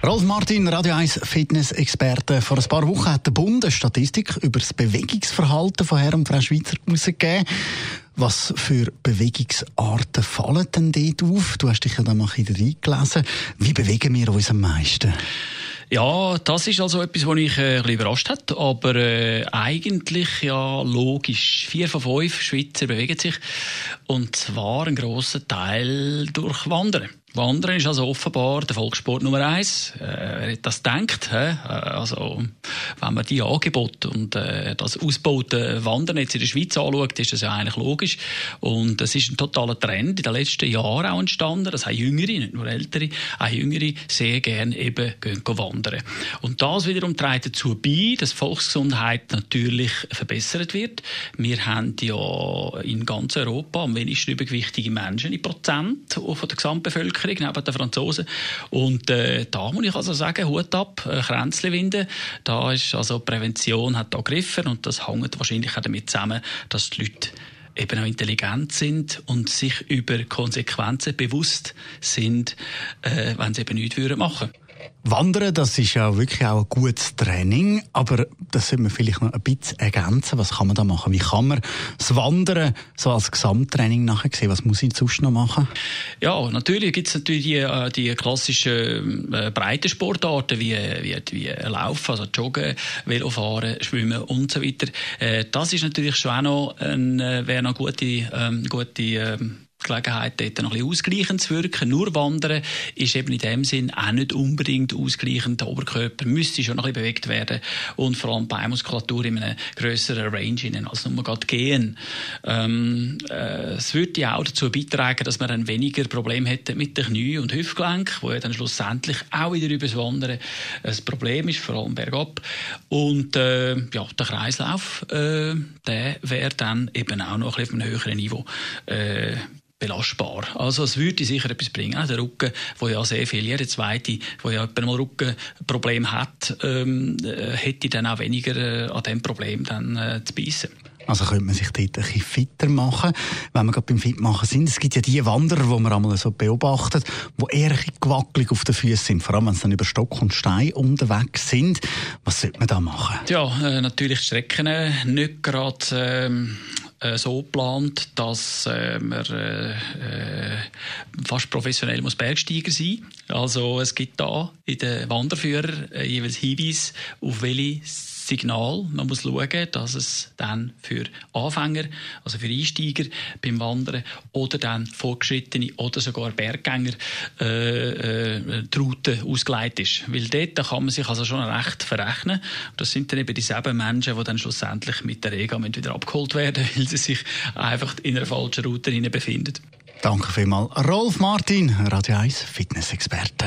Rolf Martin, Radio 1 Fitness-Experte. Vor ein paar Wochen hat der Bund eine Statistik über das Bewegungsverhalten von Herrn und Frau Schweizer herausgegeben. Was für Bewegungsarten fallen denn dort auf? Du hast dich ja da mal ein reingelesen. Wie bewegen wir uns am meisten? Ja, das ist also etwas, was mich äh, bisschen überrascht hat. Aber äh, eigentlich ja logisch. Vier von fünf Schweizer bewegen sich. Und zwar ein grosser Teil durch Wandern. Wandern ist also offenbar der Volkssport Nummer eins. Äh, das denkt, hä? Äh, also wenn man die Angebote und äh, das ausgebaute Wandern jetzt in der Schweiz anschaut, ist das ja eigentlich logisch. Und es ist ein totaler Trend in den letzten Jahren auch entstanden. Das haben Jüngere, nicht nur Ältere, auch Jüngere sehr gerne eben gehen wandern. Und das wiederum trägt dazu bei, dass Volksgesundheit natürlich verbessert wird. Wir haben ja in ganz Europa am wenigsten übergewichtige Menschen in Prozent von der Gesamtbevölkerung Bevölkerung, neben den Franzosen. Und äh, da muss ich also sagen, Hut ab, äh, Kränzli winden. Da ist also Prävention hat da gegriffen und das hängt wahrscheinlich auch damit zusammen, dass die Leute eben auch intelligent sind und sich über Konsequenzen bewusst sind, äh, wenn sie eben nichts machen würden. Wandern, das ist ja wirklich auch ein gutes Training, aber das sollte man vielleicht noch ein bisschen ergänzen. Was kann man da machen? Wie kann man das Wandern so als Gesamttraining nachher sehen? Was muss ich sonst noch machen? Ja, natürlich gibt es natürlich die, äh, die klassischen äh, breiten Sportarten wie, wie, wie Laufen, also Joggen, Velofahren, Schwimmen und so weiter. Äh, das ist natürlich schon auch noch, ein, äh, wäre noch gute, ähm, gute ähm, Gelegenheit, dort noch ein bisschen ausgleichend zu wirken. Nur Wandern ist eben in dem Sinn auch nicht unbedingt ausgleichend. Der Oberkörper müsste schon noch ein bisschen bewegt werden und vor allem Beinmuskulatur in einem grösseren Range innen als nur gerade gehen. Ähm, äh, es würde ja auch dazu beitragen, dass man dann weniger Probleme hätte mit den Knie- und Hüftgelenk, wo ja dann schlussendlich auch wieder über das Wandern ein Problem ist, vor allem bergab. Und äh, ja, der Kreislauf, äh, der wäre dann eben auch noch ein bisschen auf einem höheren Niveau äh, belastbar. Also es würde sicher etwas bringen. Der Rücken, wo ja sehr viel, jeder Zweite, wo ja mal Rückenproblem hat, ähm, äh, hätte dann auch weniger äh, an dem Problem dann äh, zu beißen. Also könnte man sich dort ein bisschen fitter machen, wenn wir gerade beim Fitmachen sind. Es gibt ja die Wanderer, die man einmal so beobachtet, die eher ein bisschen gewackelig auf den Füßen sind, vor allem wenn sie dann über Stock und Stein unterwegs sind. Was sollte man da machen? Ja, äh, natürlich Strecken äh, nicht gerade ähm, äh, so geplant, dass äh, man äh, äh, fast professionell muss Bergsteiger sein. Also es gibt da in den Wanderführern äh, jeweils Hinweise, auf welche Signal. Man muss schauen, dass es dann für Anfänger, also für Einsteiger beim Wandern oder dann Fortgeschrittene oder sogar Berggänger äh, äh, die Route ausgelegt ist. Weil dort kann man sich also schon recht verrechnen. Das sind dann eben dieselben Menschen, die dann schlussendlich mit der Rega wieder abgeholt werden, weil sie sich einfach in einer falschen Route befinden. Danke vielmals. Rolf Martin, Radio 1 Fitness-Experte.